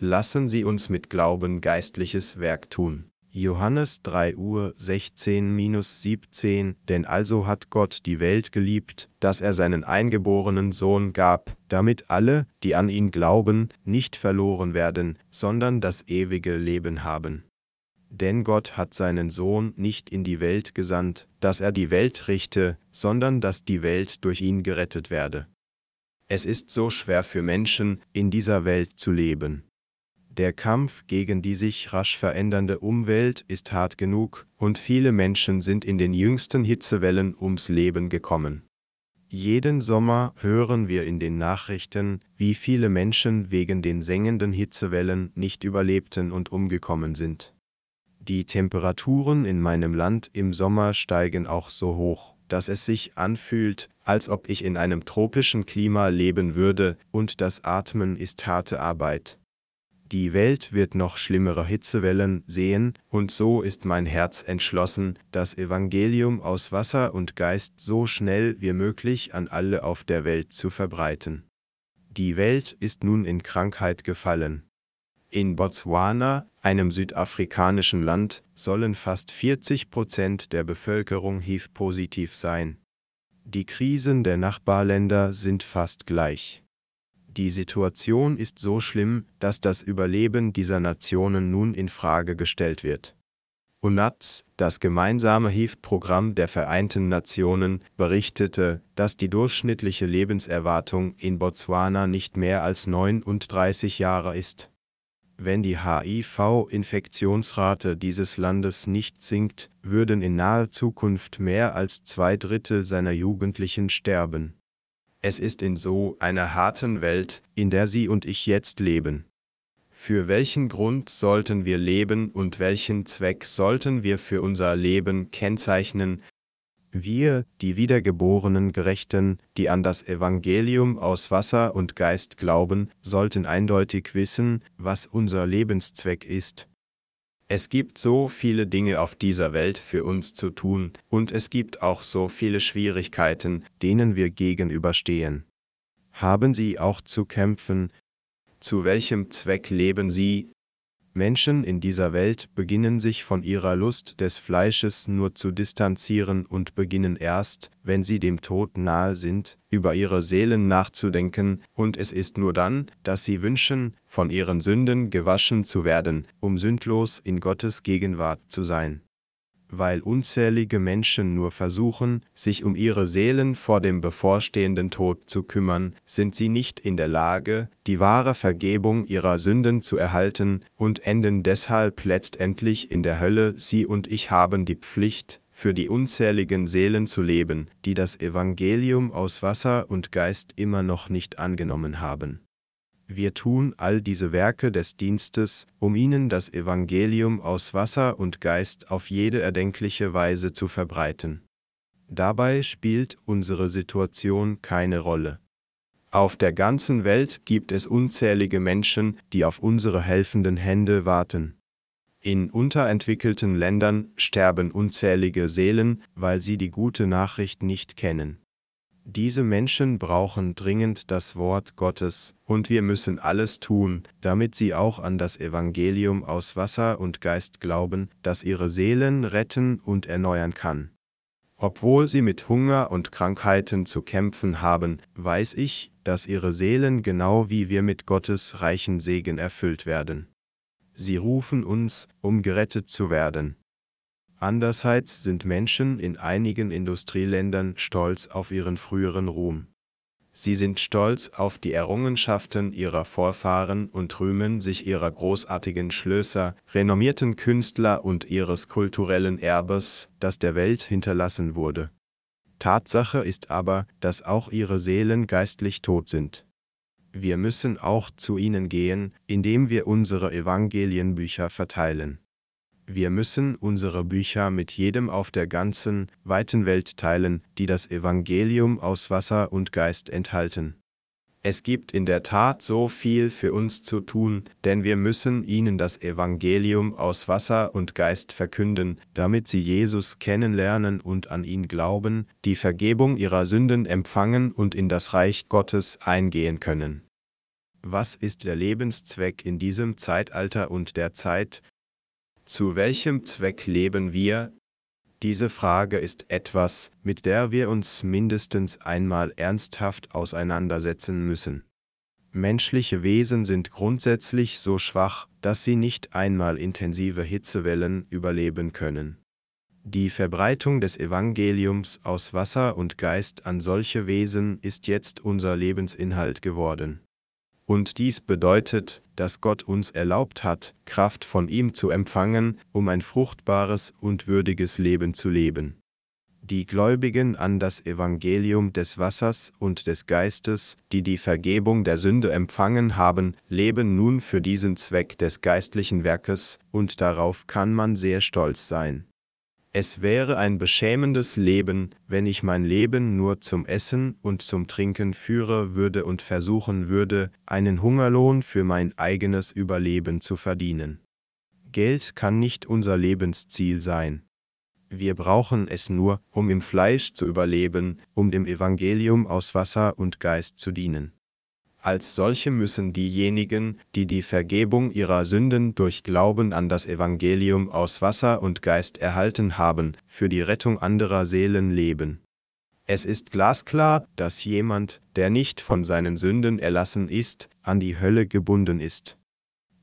lassen Sie uns mit Glauben geistliches Werk tun. Johannes 3 Uhr 16-17 Denn also hat Gott die Welt geliebt, dass er seinen eingeborenen Sohn gab, damit alle, die an ihn glauben, nicht verloren werden, sondern das ewige Leben haben. Denn Gott hat seinen Sohn nicht in die Welt gesandt, dass er die Welt richte, sondern dass die Welt durch ihn gerettet werde. Es ist so schwer für Menschen, in dieser Welt zu leben. Der Kampf gegen die sich rasch verändernde Umwelt ist hart genug, und viele Menschen sind in den jüngsten Hitzewellen ums Leben gekommen. Jeden Sommer hören wir in den Nachrichten, wie viele Menschen wegen den sengenden Hitzewellen nicht überlebten und umgekommen sind. Die Temperaturen in meinem Land im Sommer steigen auch so hoch, dass es sich anfühlt, als ob ich in einem tropischen Klima leben würde, und das Atmen ist harte Arbeit. Die Welt wird noch schlimmere Hitzewellen sehen, und so ist mein Herz entschlossen, das Evangelium aus Wasser und Geist so schnell wie möglich an alle auf der Welt zu verbreiten. Die Welt ist nun in Krankheit gefallen. In Botswana, einem südafrikanischen Land, sollen fast 40 Prozent der Bevölkerung HIV-positiv sein. Die Krisen der Nachbarländer sind fast gleich. Die Situation ist so schlimm, dass das Überleben dieser Nationen nun in Frage gestellt wird. UNATS, das gemeinsame HIV-Programm der Vereinten Nationen, berichtete, dass die durchschnittliche Lebenserwartung in Botswana nicht mehr als 39 Jahre ist. Wenn die HIV-Infektionsrate dieses Landes nicht sinkt, würden in naher Zukunft mehr als zwei Drittel seiner Jugendlichen sterben. Es ist in so einer harten Welt, in der Sie und ich jetzt leben. Für welchen Grund sollten wir leben und welchen Zweck sollten wir für unser Leben kennzeichnen? Wir, die wiedergeborenen Gerechten, die an das Evangelium aus Wasser und Geist glauben, sollten eindeutig wissen, was unser Lebenszweck ist. Es gibt so viele Dinge auf dieser Welt für uns zu tun, und es gibt auch so viele Schwierigkeiten, denen wir gegenüberstehen. Haben Sie auch zu kämpfen? Zu welchem Zweck leben Sie? Menschen in dieser Welt beginnen sich von ihrer Lust des Fleisches nur zu distanzieren und beginnen erst, wenn sie dem Tod nahe sind, über ihre Seelen nachzudenken, und es ist nur dann, dass sie wünschen, von ihren Sünden gewaschen zu werden, um sündlos in Gottes Gegenwart zu sein weil unzählige Menschen nur versuchen, sich um ihre Seelen vor dem bevorstehenden Tod zu kümmern, sind sie nicht in der Lage, die wahre Vergebung ihrer Sünden zu erhalten und enden deshalb letztendlich in der Hölle. Sie und ich haben die Pflicht, für die unzähligen Seelen zu leben, die das Evangelium aus Wasser und Geist immer noch nicht angenommen haben. Wir tun all diese Werke des Dienstes, um ihnen das Evangelium aus Wasser und Geist auf jede erdenkliche Weise zu verbreiten. Dabei spielt unsere Situation keine Rolle. Auf der ganzen Welt gibt es unzählige Menschen, die auf unsere helfenden Hände warten. In unterentwickelten Ländern sterben unzählige Seelen, weil sie die gute Nachricht nicht kennen. Diese Menschen brauchen dringend das Wort Gottes, und wir müssen alles tun, damit sie auch an das Evangelium aus Wasser und Geist glauben, das ihre Seelen retten und erneuern kann. Obwohl sie mit Hunger und Krankheiten zu kämpfen haben, weiß ich, dass ihre Seelen genau wie wir mit Gottes reichen Segen erfüllt werden. Sie rufen uns, um gerettet zu werden. Andererseits sind Menschen in einigen Industrieländern stolz auf ihren früheren Ruhm. Sie sind stolz auf die Errungenschaften ihrer Vorfahren und rühmen sich ihrer großartigen Schlösser, renommierten Künstler und ihres kulturellen Erbes, das der Welt hinterlassen wurde. Tatsache ist aber, dass auch ihre Seelen geistlich tot sind. Wir müssen auch zu ihnen gehen, indem wir unsere Evangelienbücher verteilen. Wir müssen unsere Bücher mit jedem auf der ganzen, weiten Welt teilen, die das Evangelium aus Wasser und Geist enthalten. Es gibt in der Tat so viel für uns zu tun, denn wir müssen ihnen das Evangelium aus Wasser und Geist verkünden, damit sie Jesus kennenlernen und an ihn glauben, die Vergebung ihrer Sünden empfangen und in das Reich Gottes eingehen können. Was ist der Lebenszweck in diesem Zeitalter und der Zeit? Zu welchem Zweck leben wir? Diese Frage ist etwas, mit der wir uns mindestens einmal ernsthaft auseinandersetzen müssen. Menschliche Wesen sind grundsätzlich so schwach, dass sie nicht einmal intensive Hitzewellen überleben können. Die Verbreitung des Evangeliums aus Wasser und Geist an solche Wesen ist jetzt unser Lebensinhalt geworden. Und dies bedeutet, dass Gott uns erlaubt hat, Kraft von ihm zu empfangen, um ein fruchtbares und würdiges Leben zu leben. Die Gläubigen an das Evangelium des Wassers und des Geistes, die die Vergebung der Sünde empfangen haben, leben nun für diesen Zweck des geistlichen Werkes, und darauf kann man sehr stolz sein. Es wäre ein beschämendes Leben, wenn ich mein Leben nur zum Essen und zum Trinken führe würde und versuchen würde, einen Hungerlohn für mein eigenes Überleben zu verdienen. Geld kann nicht unser Lebensziel sein. Wir brauchen es nur, um im Fleisch zu überleben, um dem Evangelium aus Wasser und Geist zu dienen. Als solche müssen diejenigen, die die Vergebung ihrer Sünden durch Glauben an das Evangelium aus Wasser und Geist erhalten haben, für die Rettung anderer Seelen leben. Es ist glasklar, dass jemand, der nicht von seinen Sünden erlassen ist, an die Hölle gebunden ist.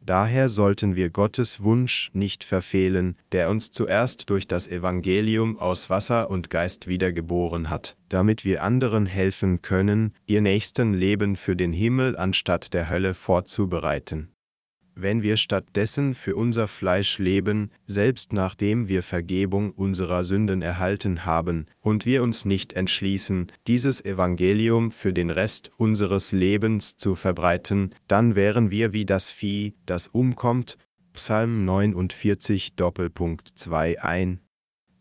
Daher sollten wir Gottes Wunsch nicht verfehlen, der uns zuerst durch das Evangelium aus Wasser und Geist wiedergeboren hat, damit wir anderen helfen können, ihr nächsten Leben für den Himmel anstatt der Hölle vorzubereiten wenn wir stattdessen für unser Fleisch leben, selbst nachdem wir Vergebung unserer Sünden erhalten haben, und wir uns nicht entschließen, dieses Evangelium für den Rest unseres Lebens zu verbreiten, dann wären wir wie das Vieh, das umkommt. Psalm 49 Doppelpunkt 2 ein.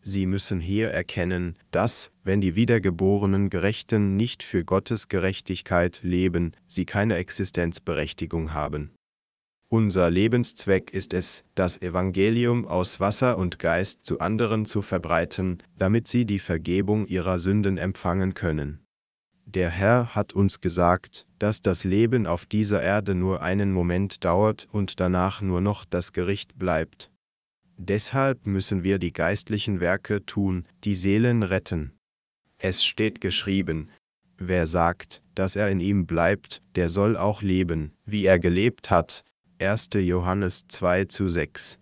Sie müssen hier erkennen, dass, wenn die wiedergeborenen Gerechten nicht für Gottes Gerechtigkeit leben, sie keine Existenzberechtigung haben. Unser Lebenszweck ist es, das Evangelium aus Wasser und Geist zu anderen zu verbreiten, damit sie die Vergebung ihrer Sünden empfangen können. Der Herr hat uns gesagt, dass das Leben auf dieser Erde nur einen Moment dauert und danach nur noch das Gericht bleibt. Deshalb müssen wir die geistlichen Werke tun, die Seelen retten. Es steht geschrieben, wer sagt, dass er in ihm bleibt, der soll auch leben, wie er gelebt hat, 1. Johannes 2 zu 6.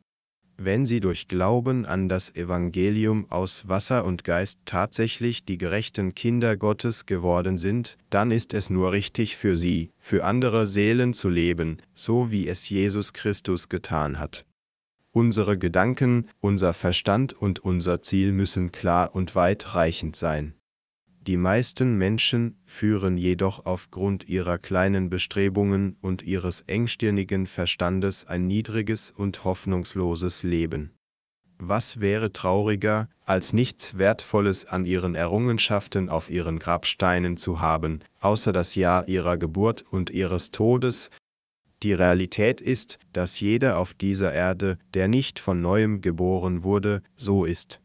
Wenn sie durch Glauben an das Evangelium aus Wasser und Geist tatsächlich die gerechten Kinder Gottes geworden sind, dann ist es nur richtig für sie, für andere Seelen zu leben, so wie es Jesus Christus getan hat. Unsere Gedanken, unser Verstand und unser Ziel müssen klar und weitreichend sein. Die meisten Menschen führen jedoch aufgrund ihrer kleinen Bestrebungen und ihres engstirnigen Verstandes ein niedriges und hoffnungsloses Leben. Was wäre trauriger, als nichts Wertvolles an ihren Errungenschaften auf ihren Grabsteinen zu haben, außer das Jahr ihrer Geburt und ihres Todes? Die Realität ist, dass jeder auf dieser Erde, der nicht von neuem geboren wurde, so ist.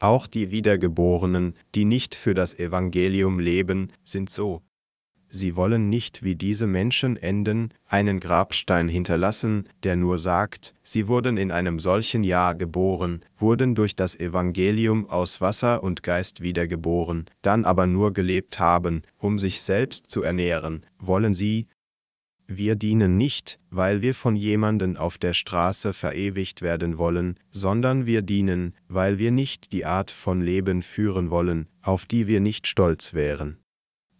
Auch die Wiedergeborenen, die nicht für das Evangelium leben, sind so. Sie wollen nicht wie diese Menschen enden, einen Grabstein hinterlassen, der nur sagt, sie wurden in einem solchen Jahr geboren, wurden durch das Evangelium aus Wasser und Geist wiedergeboren, dann aber nur gelebt haben, um sich selbst zu ernähren, wollen sie, wir dienen nicht, weil wir von jemanden auf der Straße verewigt werden wollen, sondern wir dienen, weil wir nicht die Art von Leben führen wollen, auf die wir nicht stolz wären.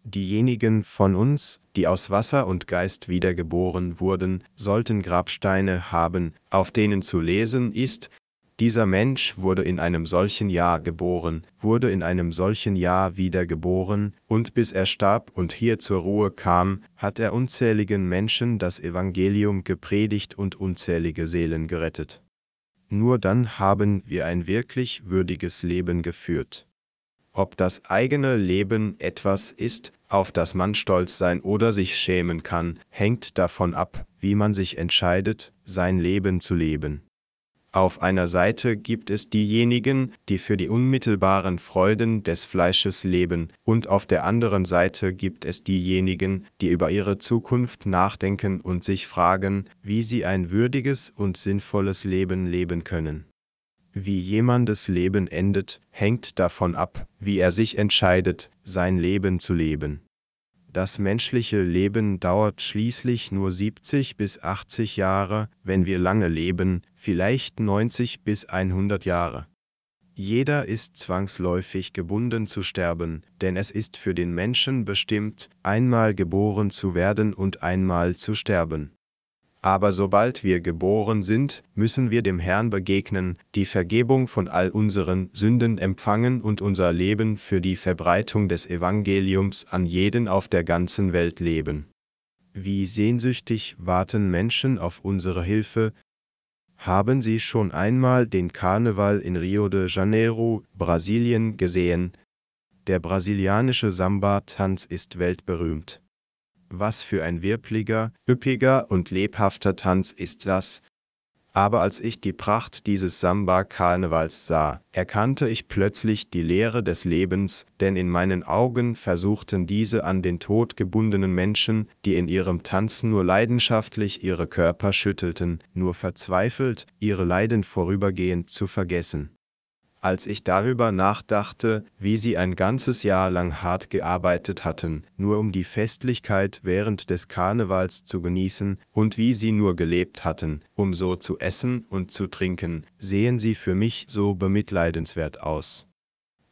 Diejenigen von uns, die aus Wasser und Geist wiedergeboren wurden, sollten Grabsteine haben, auf denen zu lesen ist, dieser Mensch wurde in einem solchen Jahr geboren, wurde in einem solchen Jahr wieder geboren, und bis er starb und hier zur Ruhe kam, hat er unzähligen Menschen das Evangelium gepredigt und unzählige Seelen gerettet. Nur dann haben wir ein wirklich würdiges Leben geführt. Ob das eigene Leben etwas ist, auf das man stolz sein oder sich schämen kann, hängt davon ab, wie man sich entscheidet, sein Leben zu leben. Auf einer Seite gibt es diejenigen, die für die unmittelbaren Freuden des Fleisches leben, und auf der anderen Seite gibt es diejenigen, die über ihre Zukunft nachdenken und sich fragen, wie sie ein würdiges und sinnvolles Leben leben können. Wie jemandes Leben endet, hängt davon ab, wie er sich entscheidet, sein Leben zu leben. Das menschliche Leben dauert schließlich nur 70 bis 80 Jahre, wenn wir lange leben, vielleicht 90 bis 100 Jahre. Jeder ist zwangsläufig gebunden zu sterben, denn es ist für den Menschen bestimmt, einmal geboren zu werden und einmal zu sterben. Aber sobald wir geboren sind, müssen wir dem Herrn begegnen, die Vergebung von all unseren Sünden empfangen und unser Leben für die Verbreitung des Evangeliums an jeden auf der ganzen Welt leben. Wie sehnsüchtig warten Menschen auf unsere Hilfe. Haben Sie schon einmal den Karneval in Rio de Janeiro, Brasilien gesehen? Der brasilianische Samba-Tanz ist weltberühmt. Was für ein wirbliger, üppiger und lebhafter Tanz ist das. Aber als ich die Pracht dieses Samba-Karnevals sah, erkannte ich plötzlich die Leere des Lebens, denn in meinen Augen versuchten diese an den Tod gebundenen Menschen, die in ihrem Tanzen nur leidenschaftlich ihre Körper schüttelten, nur verzweifelt, ihre Leiden vorübergehend zu vergessen als ich darüber nachdachte, wie sie ein ganzes Jahr lang hart gearbeitet hatten, nur um die Festlichkeit während des Karnevals zu genießen, und wie sie nur gelebt hatten, um so zu essen und zu trinken, sehen sie für mich so bemitleidenswert aus.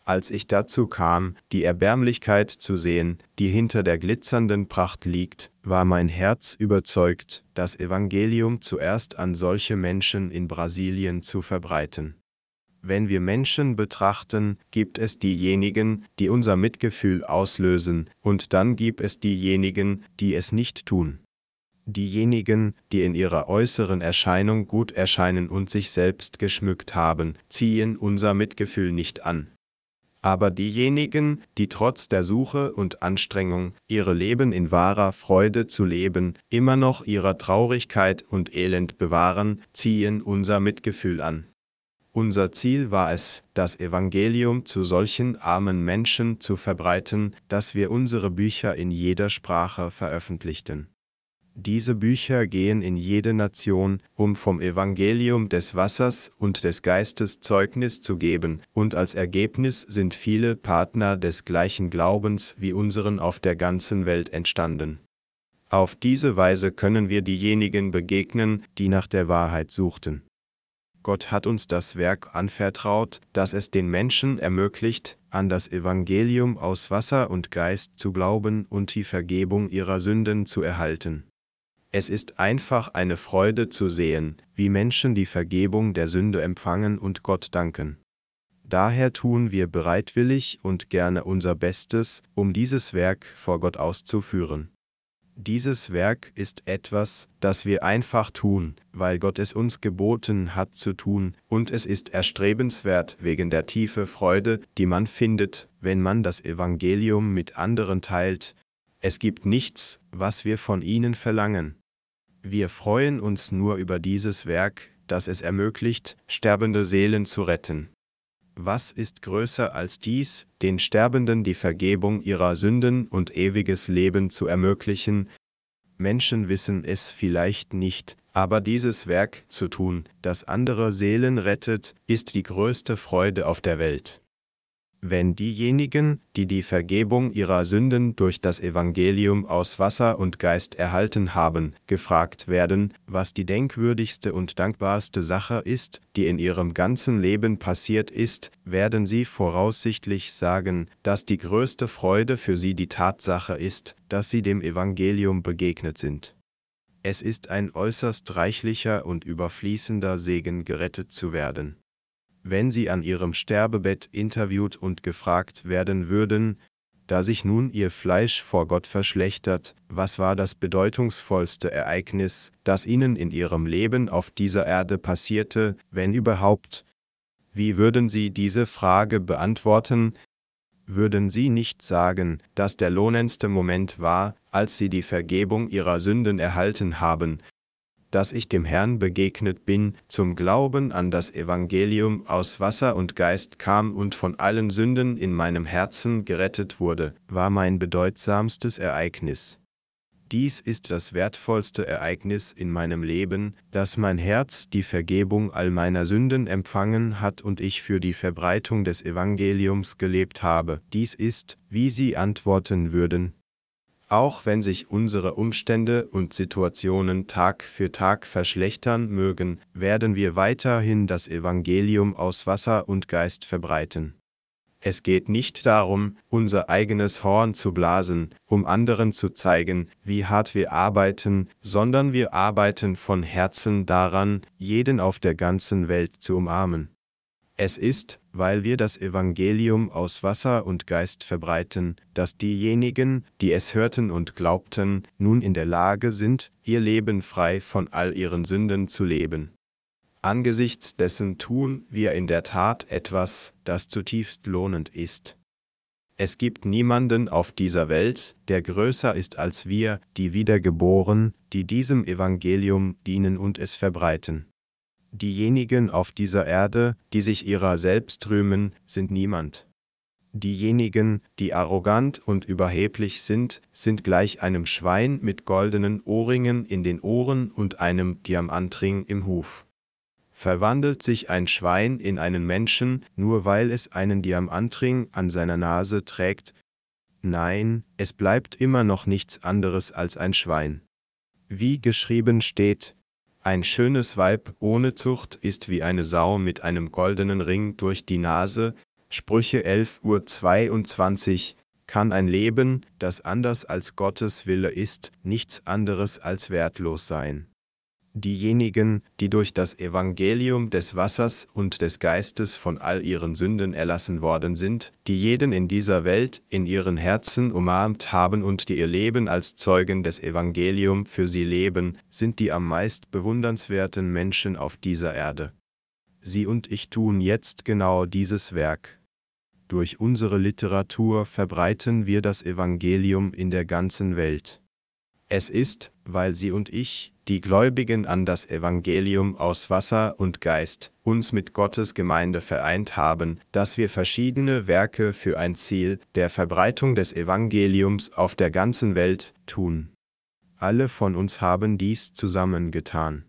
Als ich dazu kam, die Erbärmlichkeit zu sehen, die hinter der glitzernden Pracht liegt, war mein Herz überzeugt, das Evangelium zuerst an solche Menschen in Brasilien zu verbreiten. Wenn wir Menschen betrachten, gibt es diejenigen, die unser Mitgefühl auslösen, und dann gibt es diejenigen, die es nicht tun. Diejenigen, die in ihrer äußeren Erscheinung gut erscheinen und sich selbst geschmückt haben, ziehen unser Mitgefühl nicht an. Aber diejenigen, die trotz der Suche und Anstrengung, ihre Leben in wahrer Freude zu leben, immer noch ihrer Traurigkeit und Elend bewahren, ziehen unser Mitgefühl an. Unser Ziel war es, das Evangelium zu solchen armen Menschen zu verbreiten, dass wir unsere Bücher in jeder Sprache veröffentlichten. Diese Bücher gehen in jede Nation, um vom Evangelium des Wassers und des Geistes Zeugnis zu geben, und als Ergebnis sind viele Partner des gleichen Glaubens wie unseren auf der ganzen Welt entstanden. Auf diese Weise können wir diejenigen begegnen, die nach der Wahrheit suchten. Gott hat uns das Werk anvertraut, das es den Menschen ermöglicht, an das Evangelium aus Wasser und Geist zu glauben und die Vergebung ihrer Sünden zu erhalten. Es ist einfach eine Freude zu sehen, wie Menschen die Vergebung der Sünde empfangen und Gott danken. Daher tun wir bereitwillig und gerne unser Bestes, um dieses Werk vor Gott auszuführen. Dieses Werk ist etwas, das wir einfach tun, weil Gott es uns geboten hat zu tun, und es ist erstrebenswert wegen der tiefe Freude, die man findet, wenn man das Evangelium mit anderen teilt. Es gibt nichts, was wir von ihnen verlangen. Wir freuen uns nur über dieses Werk, das es ermöglicht, sterbende Seelen zu retten. Was ist größer als dies, den Sterbenden die Vergebung ihrer Sünden und ewiges Leben zu ermöglichen? Menschen wissen es vielleicht nicht, aber dieses Werk zu tun, das andere Seelen rettet, ist die größte Freude auf der Welt wenn diejenigen, die die Vergebung ihrer Sünden durch das Evangelium aus Wasser und Geist erhalten haben, gefragt werden, was die denkwürdigste und dankbarste Sache ist, die in ihrem ganzen Leben passiert ist, werden sie voraussichtlich sagen, dass die größte Freude für sie die Tatsache ist, dass sie dem Evangelium begegnet sind. Es ist ein äußerst reichlicher und überfließender Segen gerettet zu werden wenn sie an ihrem Sterbebett interviewt und gefragt werden würden, da sich nun ihr Fleisch vor Gott verschlechtert, was war das bedeutungsvollste Ereignis, das ihnen in ihrem Leben auf dieser Erde passierte, wenn überhaupt? Wie würden sie diese Frage beantworten? Würden sie nicht sagen, dass der lohnendste Moment war, als sie die Vergebung ihrer Sünden erhalten haben, dass ich dem Herrn begegnet bin, zum Glauben an das Evangelium aus Wasser und Geist kam und von allen Sünden in meinem Herzen gerettet wurde, war mein bedeutsamstes Ereignis. Dies ist das wertvollste Ereignis in meinem Leben, dass mein Herz die Vergebung all meiner Sünden empfangen hat und ich für die Verbreitung des Evangeliums gelebt habe. Dies ist, wie Sie antworten würden, auch wenn sich unsere Umstände und Situationen Tag für Tag verschlechtern mögen, werden wir weiterhin das Evangelium aus Wasser und Geist verbreiten. Es geht nicht darum, unser eigenes Horn zu blasen, um anderen zu zeigen, wie hart wir arbeiten, sondern wir arbeiten von Herzen daran, jeden auf der ganzen Welt zu umarmen. Es ist, weil wir das Evangelium aus Wasser und Geist verbreiten, dass diejenigen, die es hörten und glaubten, nun in der Lage sind, ihr Leben frei von all ihren Sünden zu leben. Angesichts dessen tun wir in der Tat etwas, das zutiefst lohnend ist. Es gibt niemanden auf dieser Welt, der größer ist als wir, die Wiedergeboren, die diesem Evangelium dienen und es verbreiten. Diejenigen auf dieser Erde, die sich ihrer selbst rühmen, sind niemand. Diejenigen, die arrogant und überheblich sind, sind gleich einem Schwein mit goldenen Ohrringen in den Ohren und einem Diamantring im Huf verwandelt sich ein Schwein in einen Menschen, nur weil es einen Diamantring an seiner Nase trägt? Nein, es bleibt immer noch nichts anderes als ein Schwein. Wie geschrieben steht, ein schönes Weib ohne Zucht ist wie eine Sau mit einem goldenen Ring durch die Nase, Sprüche 11 Uhr 22, kann ein Leben, das anders als Gottes Wille ist, nichts anderes als wertlos sein diejenigen, die durch das Evangelium des Wassers und des Geistes von all ihren Sünden erlassen worden sind, die jeden in dieser Welt in ihren Herzen umarmt haben und die ihr Leben als Zeugen des Evangelium für sie leben, sind die am meist bewundernswerten Menschen auf dieser Erde. Sie und ich tun jetzt genau dieses Werk. Durch unsere Literatur verbreiten wir das Evangelium in der ganzen Welt. Es ist, weil Sie und ich, die Gläubigen an das Evangelium aus Wasser und Geist, uns mit Gottes Gemeinde vereint haben, dass wir verschiedene Werke für ein Ziel der Verbreitung des Evangeliums auf der ganzen Welt tun. Alle von uns haben dies zusammengetan.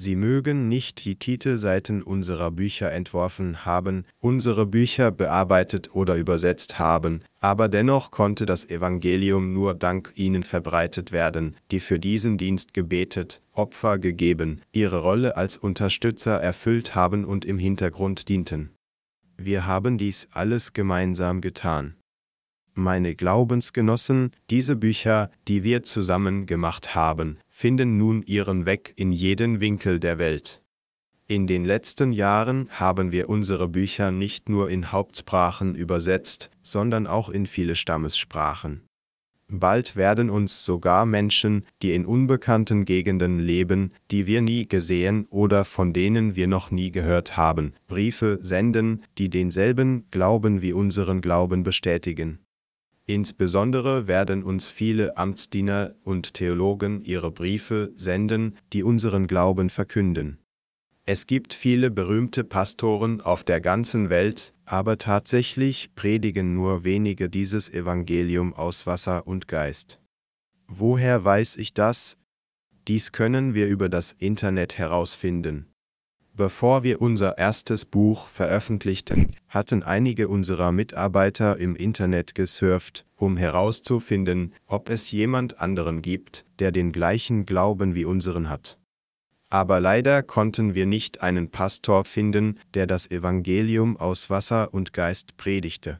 Sie mögen nicht die Titelseiten unserer Bücher entworfen haben, unsere Bücher bearbeitet oder übersetzt haben, aber dennoch konnte das Evangelium nur dank ihnen verbreitet werden, die für diesen Dienst gebetet, Opfer gegeben, ihre Rolle als Unterstützer erfüllt haben und im Hintergrund dienten. Wir haben dies alles gemeinsam getan meine Glaubensgenossen, diese Bücher, die wir zusammen gemacht haben, finden nun ihren Weg in jeden Winkel der Welt. In den letzten Jahren haben wir unsere Bücher nicht nur in Hauptsprachen übersetzt, sondern auch in viele Stammessprachen. Bald werden uns sogar Menschen, die in unbekannten Gegenden leben, die wir nie gesehen oder von denen wir noch nie gehört haben, Briefe senden, die denselben Glauben wie unseren Glauben bestätigen. Insbesondere werden uns viele Amtsdiener und Theologen ihre Briefe senden, die unseren Glauben verkünden. Es gibt viele berühmte Pastoren auf der ganzen Welt, aber tatsächlich predigen nur wenige dieses Evangelium aus Wasser und Geist. Woher weiß ich das? Dies können wir über das Internet herausfinden. Bevor wir unser erstes Buch veröffentlichten, hatten einige unserer Mitarbeiter im Internet gesurft, um herauszufinden, ob es jemand anderen gibt, der den gleichen Glauben wie unseren hat. Aber leider konnten wir nicht einen Pastor finden, der das Evangelium aus Wasser und Geist predigte.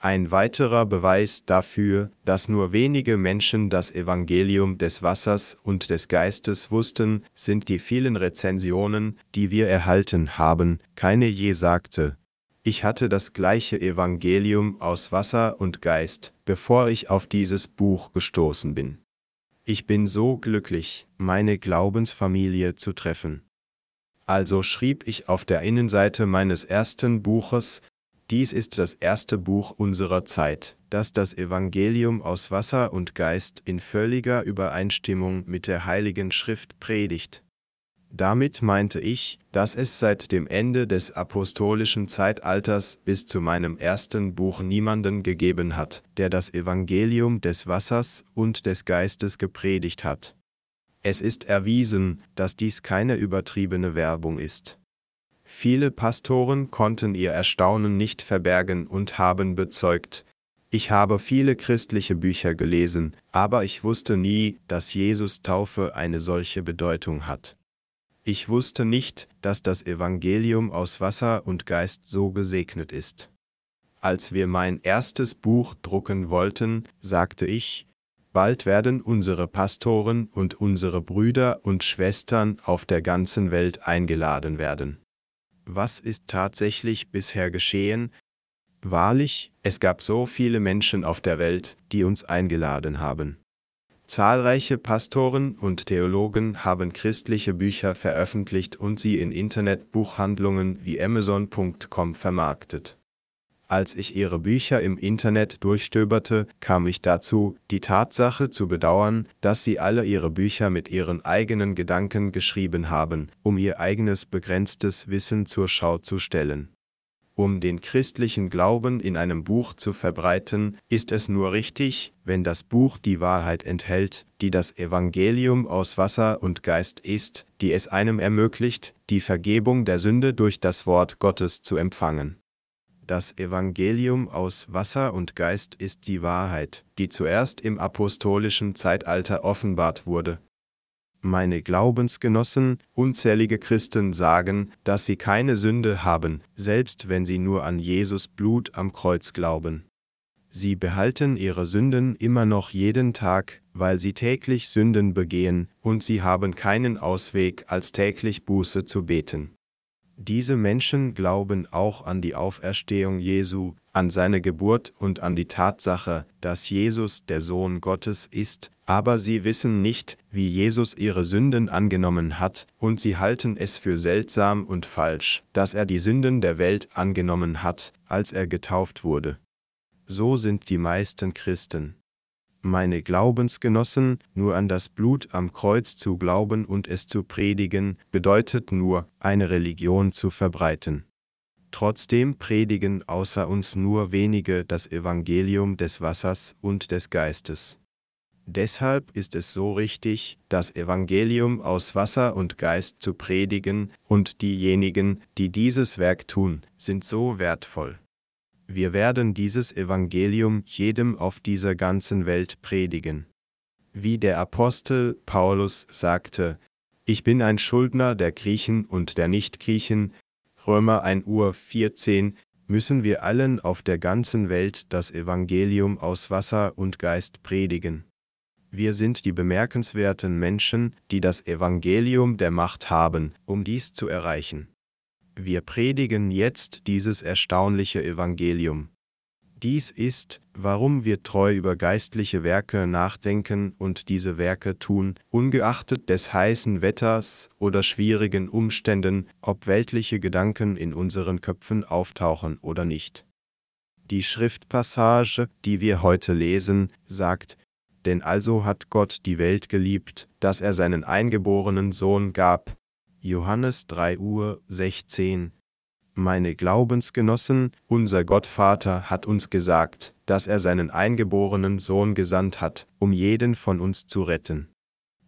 Ein weiterer Beweis dafür, dass nur wenige Menschen das Evangelium des Wassers und des Geistes wussten, sind die vielen Rezensionen, die wir erhalten haben. Keine je sagte, ich hatte das gleiche Evangelium aus Wasser und Geist, bevor ich auf dieses Buch gestoßen bin. Ich bin so glücklich, meine Glaubensfamilie zu treffen. Also schrieb ich auf der Innenseite meines ersten Buches, Dies ist das erste Buch unserer Zeit, das das Evangelium aus Wasser und Geist in völliger Übereinstimmung mit der Heiligen Schrift predigt. Damit meinte ich, dass es seit dem Ende des apostolischen Zeitalters bis zu meinem ersten Buch niemanden gegeben hat, der das Evangelium des Wassers und des Geistes gepredigt hat. Es ist erwiesen, dass dies keine übertriebene Werbung ist. Viele Pastoren konnten ihr Erstaunen nicht verbergen und haben bezeugt, ich habe viele christliche Bücher gelesen, aber ich wusste nie, dass Jesus Taufe eine solche Bedeutung hat. Ich wusste nicht, dass das Evangelium aus Wasser und Geist so gesegnet ist. Als wir mein erstes Buch drucken wollten, sagte ich, bald werden unsere Pastoren und unsere Brüder und Schwestern auf der ganzen Welt eingeladen werden. Was ist tatsächlich bisher geschehen? Wahrlich, es gab so viele Menschen auf der Welt, die uns eingeladen haben. Zahlreiche Pastoren und Theologen haben christliche Bücher veröffentlicht und sie in Internetbuchhandlungen wie Amazon.com vermarktet. Als ich ihre Bücher im Internet durchstöberte, kam ich dazu, die Tatsache zu bedauern, dass sie alle ihre Bücher mit ihren eigenen Gedanken geschrieben haben, um ihr eigenes begrenztes Wissen zur Schau zu stellen um den christlichen Glauben in einem Buch zu verbreiten, ist es nur richtig, wenn das Buch die Wahrheit enthält, die das Evangelium aus Wasser und Geist ist, die es einem ermöglicht, die Vergebung der Sünde durch das Wort Gottes zu empfangen. Das Evangelium aus Wasser und Geist ist die Wahrheit, die zuerst im apostolischen Zeitalter offenbart wurde, meine Glaubensgenossen, unzählige Christen sagen, dass sie keine Sünde haben, selbst wenn sie nur an Jesus Blut am Kreuz glauben. Sie behalten ihre Sünden immer noch jeden Tag, weil sie täglich Sünden begehen, und sie haben keinen Ausweg, als täglich Buße zu beten. Diese Menschen glauben auch an die Auferstehung Jesu, an seine Geburt und an die Tatsache, dass Jesus der Sohn Gottes ist, aber sie wissen nicht, wie Jesus ihre Sünden angenommen hat, und sie halten es für seltsam und falsch, dass er die Sünden der Welt angenommen hat, als er getauft wurde. So sind die meisten Christen. Meine Glaubensgenossen, nur an das Blut am Kreuz zu glauben und es zu predigen, bedeutet nur, eine Religion zu verbreiten. Trotzdem predigen außer uns nur wenige das Evangelium des Wassers und des Geistes. Deshalb ist es so richtig, das Evangelium aus Wasser und Geist zu predigen, und diejenigen, die dieses Werk tun, sind so wertvoll. Wir werden dieses Evangelium jedem auf dieser ganzen Welt predigen. Wie der Apostel Paulus sagte, ich bin ein Schuldner der Griechen und der Nichtgriechen, Römer 1 Uhr 14, müssen wir allen auf der ganzen Welt das Evangelium aus Wasser und Geist predigen. Wir sind die bemerkenswerten Menschen, die das Evangelium der Macht haben, um dies zu erreichen. Wir predigen jetzt dieses erstaunliche Evangelium. Dies ist, warum wir treu über geistliche Werke nachdenken und diese Werke tun, ungeachtet des heißen Wetters oder schwierigen Umständen, ob weltliche Gedanken in unseren Köpfen auftauchen oder nicht. Die Schriftpassage, die wir heute lesen, sagt, denn also hat Gott die Welt geliebt, dass er seinen eingeborenen Sohn gab. Johannes 3 Uhr 16 Meine Glaubensgenossen, unser Gottvater hat uns gesagt, dass er seinen eingeborenen Sohn gesandt hat, um jeden von uns zu retten.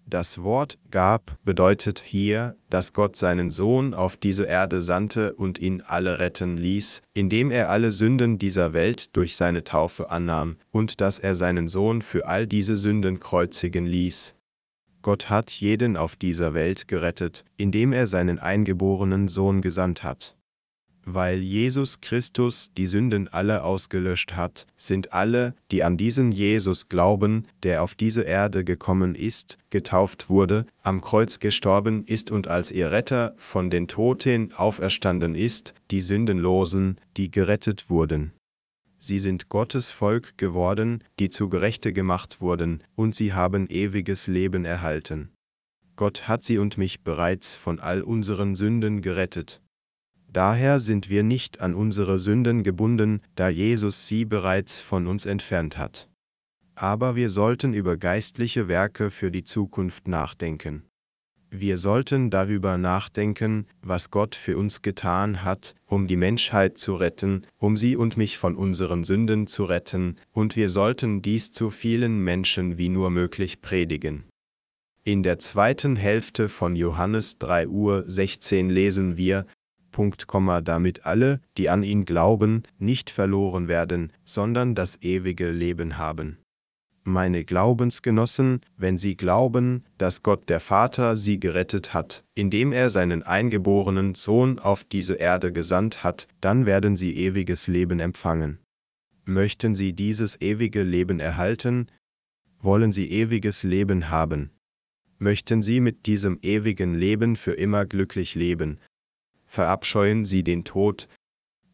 Das Wort gab bedeutet hier, dass Gott seinen Sohn auf diese Erde sandte und ihn alle retten ließ, indem er alle Sünden dieser Welt durch seine Taufe annahm, und dass er seinen Sohn für all diese Sünden kreuzigen ließ. Gott hat jeden auf dieser Welt gerettet, indem er seinen eingeborenen Sohn gesandt hat. Weil Jesus Christus die Sünden alle ausgelöscht hat, sind alle, die an diesen Jesus glauben, der auf diese Erde gekommen ist, getauft wurde, am Kreuz gestorben ist und als ihr Retter von den Toten auferstanden ist, die Sündenlosen, die gerettet wurden. Sie sind Gottes Volk geworden, die zu Gerechte gemacht wurden, und sie haben ewiges Leben erhalten. Gott hat sie und mich bereits von all unseren Sünden gerettet. Daher sind wir nicht an unsere Sünden gebunden, da Jesus sie bereits von uns entfernt hat. Aber wir sollten über geistliche Werke für die Zukunft nachdenken. Wir sollten darüber nachdenken, was Gott für uns getan hat, um die Menschheit zu retten, um sie und mich von unseren Sünden zu retten, und wir sollten dies zu vielen Menschen wie nur möglich predigen. In der zweiten Hälfte von Johannes 3 Uhr 16 lesen wir, Punkt, damit alle, die an ihn glauben, nicht verloren werden, sondern das ewige Leben haben meine Glaubensgenossen, wenn sie glauben, dass Gott der Vater sie gerettet hat, indem er seinen eingeborenen Sohn auf diese Erde gesandt hat, dann werden sie ewiges Leben empfangen. Möchten sie dieses ewige Leben erhalten? Wollen sie ewiges Leben haben? Möchten sie mit diesem ewigen Leben für immer glücklich leben? Verabscheuen sie den Tod,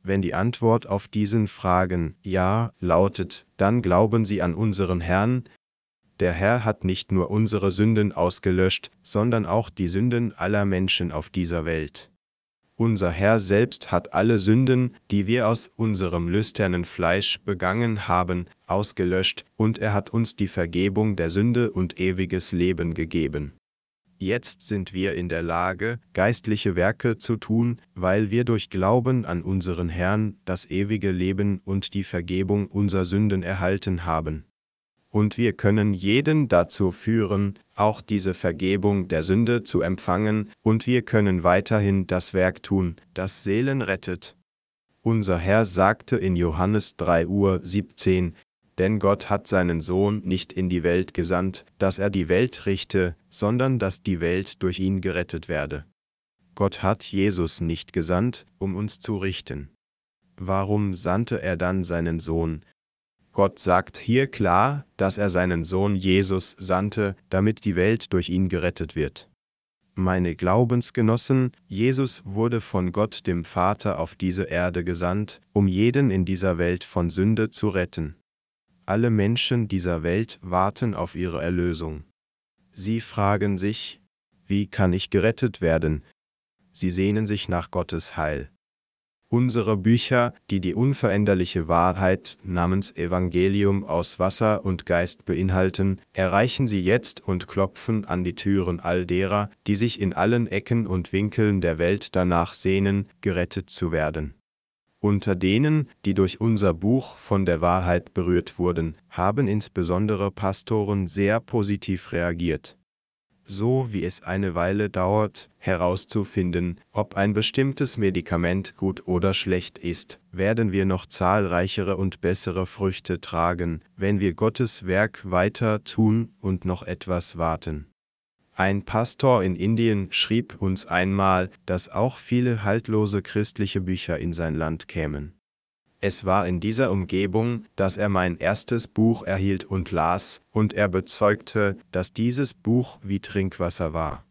wenn die Antwort auf diesen Fragen Ja lautet, dann glauben Sie an unseren Herrn. Der Herr hat nicht nur unsere Sünden ausgelöscht, sondern auch die Sünden aller Menschen auf dieser Welt. Unser Herr selbst hat alle Sünden, die wir aus unserem lüsternen Fleisch begangen haben, ausgelöscht, und er hat uns die Vergebung der Sünde und ewiges Leben gegeben. Jetzt sind wir in der Lage, geistliche Werke zu tun, weil wir durch Glauben an unseren Herrn das ewige Leben und die Vergebung unserer Sünden erhalten haben. Und wir können jeden dazu führen, auch diese Vergebung der Sünde zu empfangen, und wir können weiterhin das Werk tun, das Seelen rettet. Unser Herr sagte in Johannes 3 Uhr 17, denn Gott hat seinen Sohn nicht in die Welt gesandt, dass er die Welt richte, sondern dass die Welt durch ihn gerettet werde. Gott hat Jesus nicht gesandt, um uns zu richten. Warum sandte er dann seinen Sohn? Gott sagt hier klar, dass er seinen Sohn Jesus sandte, damit die Welt durch ihn gerettet wird. Meine Glaubensgenossen, Jesus wurde von Gott dem Vater auf diese Erde gesandt, um jeden in dieser Welt von Sünde zu retten. Alle Menschen dieser Welt warten auf ihre Erlösung. Sie fragen sich, wie kann ich gerettet werden? Sie sehnen sich nach Gottes Heil. Unsere Bücher, die die unveränderliche Wahrheit namens Evangelium aus Wasser und Geist beinhalten, erreichen sie jetzt und klopfen an die Türen all derer, die sich in allen Ecken und Winkeln der Welt danach sehnen, gerettet zu werden. Unter denen, die durch unser Buch von der Wahrheit berührt wurden, haben insbesondere Pastoren sehr positiv reagiert. So wie es eine Weile dauert, herauszufinden, ob ein bestimmtes Medikament gut oder schlecht ist, werden wir noch zahlreichere und bessere Früchte tragen, wenn wir Gottes Werk weiter tun und noch etwas warten. Ein Pastor in Indien schrieb uns einmal, dass auch viele haltlose christliche Bücher in sein Land kämen. Es war in dieser Umgebung, dass er mein erstes Buch erhielt und las, und er bezeugte, dass dieses Buch wie Trinkwasser war.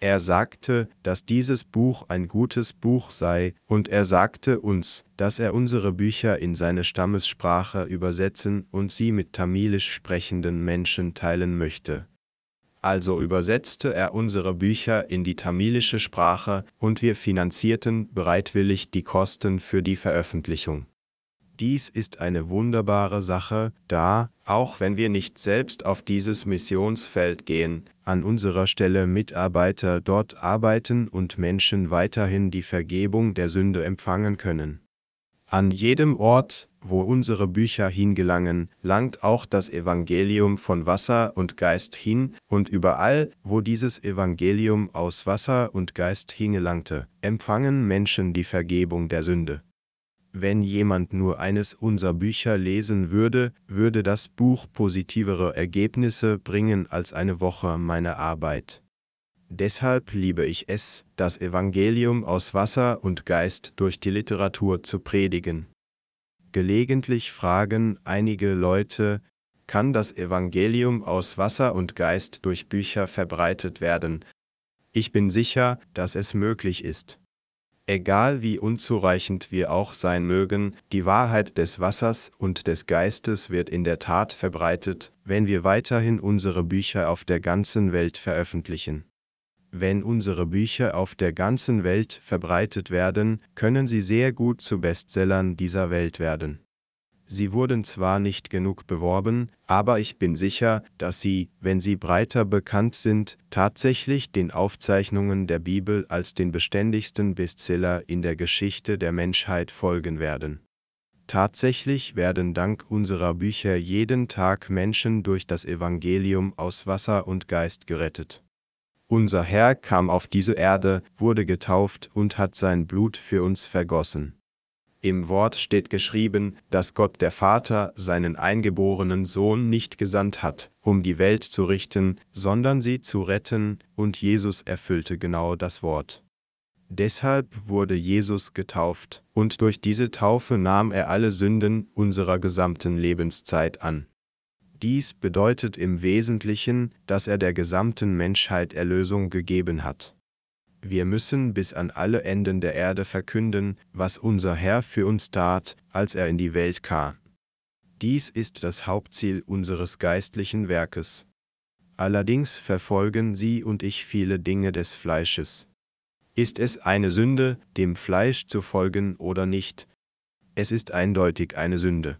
Er sagte, dass dieses Buch ein gutes Buch sei, und er sagte uns, dass er unsere Bücher in seine Stammessprache übersetzen und sie mit tamilisch sprechenden Menschen teilen möchte. Also übersetzte er unsere Bücher in die tamilische Sprache und wir finanzierten bereitwillig die Kosten für die Veröffentlichung. Dies ist eine wunderbare Sache, da, auch wenn wir nicht selbst auf dieses Missionsfeld gehen, an unserer Stelle Mitarbeiter dort arbeiten und Menschen weiterhin die Vergebung der Sünde empfangen können. An jedem Ort, wo unsere Bücher hingelangen, langt auch das Evangelium von Wasser und Geist hin, und überall, wo dieses Evangelium aus Wasser und Geist hingelangte, empfangen Menschen die Vergebung der Sünde. Wenn jemand nur eines unserer Bücher lesen würde, würde das Buch positivere Ergebnisse bringen als eine Woche meiner Arbeit. Deshalb liebe ich es, das Evangelium aus Wasser und Geist durch die Literatur zu predigen. Gelegentlich fragen einige Leute, kann das Evangelium aus Wasser und Geist durch Bücher verbreitet werden? Ich bin sicher, dass es möglich ist. Egal wie unzureichend wir auch sein mögen, die Wahrheit des Wassers und des Geistes wird in der Tat verbreitet, wenn wir weiterhin unsere Bücher auf der ganzen Welt veröffentlichen. Wenn unsere Bücher auf der ganzen Welt verbreitet werden, können sie sehr gut zu Bestsellern dieser Welt werden. Sie wurden zwar nicht genug beworben, aber ich bin sicher, dass sie, wenn sie breiter bekannt sind, tatsächlich den Aufzeichnungen der Bibel als den beständigsten Bestseller in der Geschichte der Menschheit folgen werden. Tatsächlich werden dank unserer Bücher jeden Tag Menschen durch das Evangelium aus Wasser und Geist gerettet. Unser Herr kam auf diese Erde, wurde getauft und hat sein Blut für uns vergossen. Im Wort steht geschrieben, dass Gott der Vater seinen eingeborenen Sohn nicht gesandt hat, um die Welt zu richten, sondern sie zu retten, und Jesus erfüllte genau das Wort. Deshalb wurde Jesus getauft, und durch diese Taufe nahm er alle Sünden unserer gesamten Lebenszeit an. Dies bedeutet im Wesentlichen, dass er der gesamten Menschheit Erlösung gegeben hat. Wir müssen bis an alle Enden der Erde verkünden, was unser Herr für uns tat, als er in die Welt kam. Dies ist das Hauptziel unseres geistlichen Werkes. Allerdings verfolgen Sie und ich viele Dinge des Fleisches. Ist es eine Sünde, dem Fleisch zu folgen oder nicht? Es ist eindeutig eine Sünde.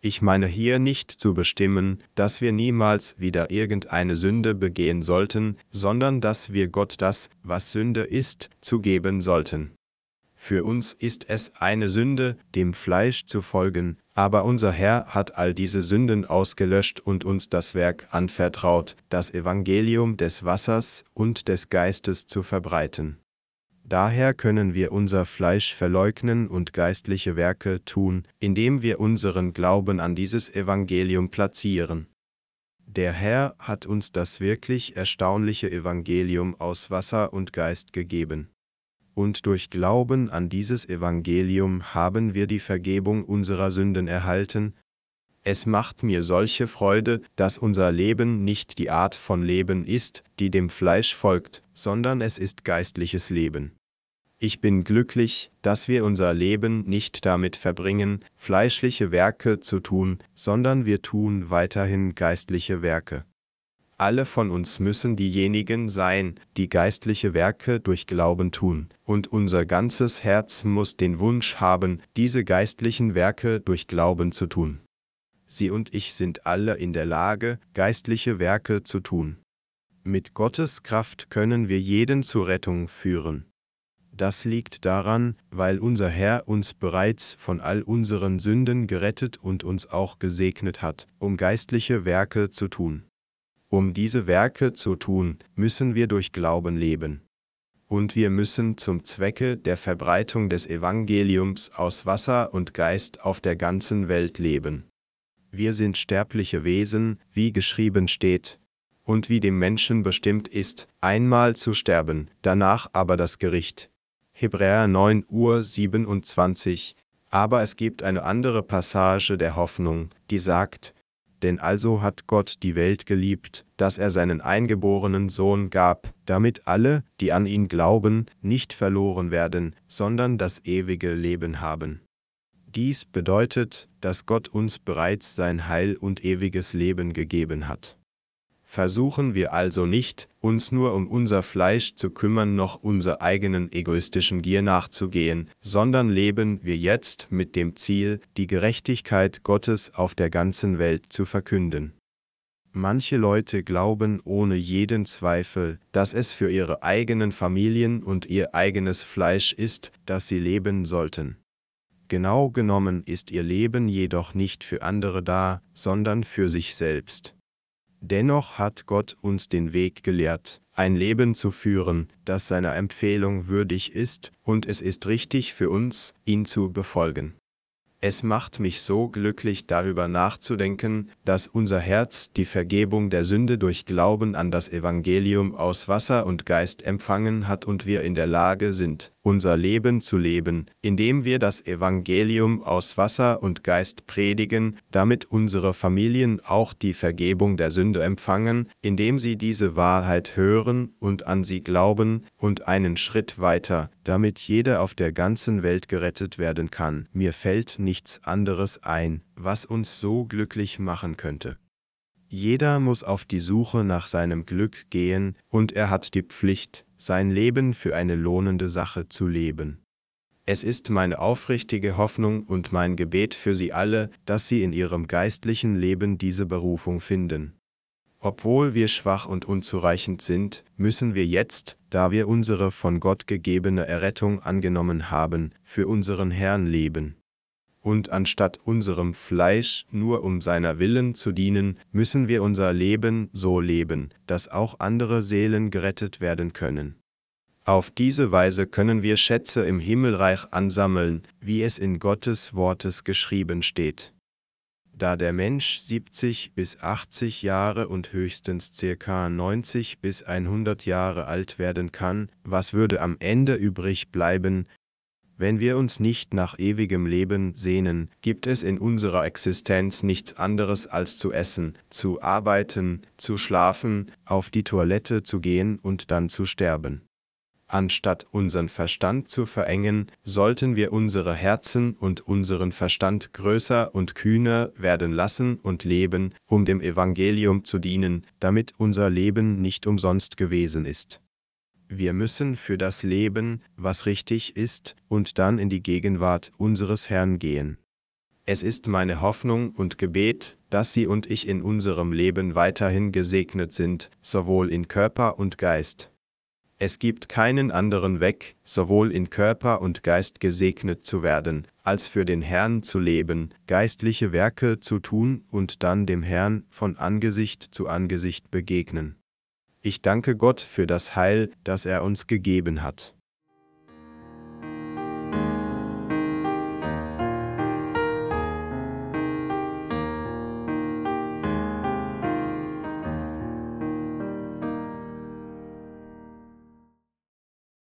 Ich meine hier nicht zu bestimmen, dass wir niemals wieder irgendeine Sünde begehen sollten, sondern dass wir Gott das, was Sünde ist, zugeben sollten. Für uns ist es eine Sünde, dem Fleisch zu folgen, aber unser Herr hat all diese Sünden ausgelöscht und uns das Werk anvertraut, das Evangelium des Wassers und des Geistes zu verbreiten. Daher können wir unser Fleisch verleugnen und geistliche Werke tun, indem wir unseren Glauben an dieses Evangelium platzieren. Der Herr hat uns das wirklich erstaunliche Evangelium aus Wasser und Geist gegeben. Und durch Glauben an dieses Evangelium haben wir die Vergebung unserer Sünden erhalten. Es macht mir solche Freude, dass unser Leben nicht die Art von Leben ist, die dem Fleisch folgt, sondern es ist geistliches Leben. Ich bin glücklich, dass wir unser Leben nicht damit verbringen, fleischliche Werke zu tun, sondern wir tun weiterhin geistliche Werke. Alle von uns müssen diejenigen sein, die geistliche Werke durch Glauben tun, und unser ganzes Herz muss den Wunsch haben, diese geistlichen Werke durch Glauben zu tun. Sie und ich sind alle in der Lage, geistliche Werke zu tun. Mit Gottes Kraft können wir jeden zur Rettung führen. Das liegt daran, weil unser Herr uns bereits von all unseren Sünden gerettet und uns auch gesegnet hat, um geistliche Werke zu tun. Um diese Werke zu tun, müssen wir durch Glauben leben. Und wir müssen zum Zwecke der Verbreitung des Evangeliums aus Wasser und Geist auf der ganzen Welt leben. Wir sind sterbliche Wesen, wie geschrieben steht, und wie dem Menschen bestimmt ist, einmal zu sterben, danach aber das Gericht. Hebräer 9 Uhr 27, aber es gibt eine andere Passage der Hoffnung, die sagt, denn also hat Gott die Welt geliebt, dass er seinen eingeborenen Sohn gab, damit alle, die an ihn glauben, nicht verloren werden, sondern das ewige Leben haben. Dies bedeutet, dass Gott uns bereits sein Heil und ewiges Leben gegeben hat. Versuchen wir also nicht, uns nur um unser Fleisch zu kümmern, noch unserer eigenen egoistischen Gier nachzugehen, sondern leben wir jetzt mit dem Ziel, die Gerechtigkeit Gottes auf der ganzen Welt zu verkünden. Manche Leute glauben ohne jeden Zweifel, dass es für ihre eigenen Familien und ihr eigenes Fleisch ist, das sie leben sollten. Genau genommen ist ihr Leben jedoch nicht für andere da, sondern für sich selbst. Dennoch hat Gott uns den Weg gelehrt, ein Leben zu führen, das seiner Empfehlung würdig ist, und es ist richtig für uns, ihn zu befolgen. Es macht mich so glücklich darüber nachzudenken, dass unser Herz die Vergebung der Sünde durch Glauben an das Evangelium aus Wasser und Geist empfangen hat und wir in der Lage sind, unser Leben zu leben, indem wir das Evangelium aus Wasser und Geist predigen, damit unsere Familien auch die Vergebung der Sünde empfangen, indem sie diese Wahrheit hören und an sie glauben und einen Schritt weiter, damit jeder auf der ganzen Welt gerettet werden kann. Mir fällt nichts anderes ein, was uns so glücklich machen könnte. Jeder muss auf die Suche nach seinem Glück gehen, und er hat die Pflicht, sein Leben für eine lohnende Sache zu leben. Es ist meine aufrichtige Hoffnung und mein Gebet für Sie alle, dass Sie in Ihrem geistlichen Leben diese Berufung finden. Obwohl wir schwach und unzureichend sind, müssen wir jetzt, da wir unsere von Gott gegebene Errettung angenommen haben, für unseren Herrn leben und anstatt unserem Fleisch nur um seiner Willen zu dienen, müssen wir unser Leben so leben, dass auch andere Seelen gerettet werden können. Auf diese Weise können wir Schätze im Himmelreich ansammeln, wie es in Gottes Wortes geschrieben steht. Da der Mensch 70 bis 80 Jahre und höchstens ca. 90 bis 100 Jahre alt werden kann, was würde am Ende übrig bleiben, wenn wir uns nicht nach ewigem Leben sehnen, gibt es in unserer Existenz nichts anderes als zu essen, zu arbeiten, zu schlafen, auf die Toilette zu gehen und dann zu sterben. Anstatt unseren Verstand zu verengen, sollten wir unsere Herzen und unseren Verstand größer und kühner werden lassen und leben, um dem Evangelium zu dienen, damit unser Leben nicht umsonst gewesen ist. Wir müssen für das Leben, was richtig ist, und dann in die Gegenwart unseres Herrn gehen. Es ist meine Hoffnung und Gebet, dass Sie und ich in unserem Leben weiterhin gesegnet sind, sowohl in Körper und Geist. Es gibt keinen anderen Weg, sowohl in Körper und Geist gesegnet zu werden, als für den Herrn zu leben, geistliche Werke zu tun und dann dem Herrn von Angesicht zu Angesicht begegnen. Ich danke Gott für das Heil, das er uns gegeben hat.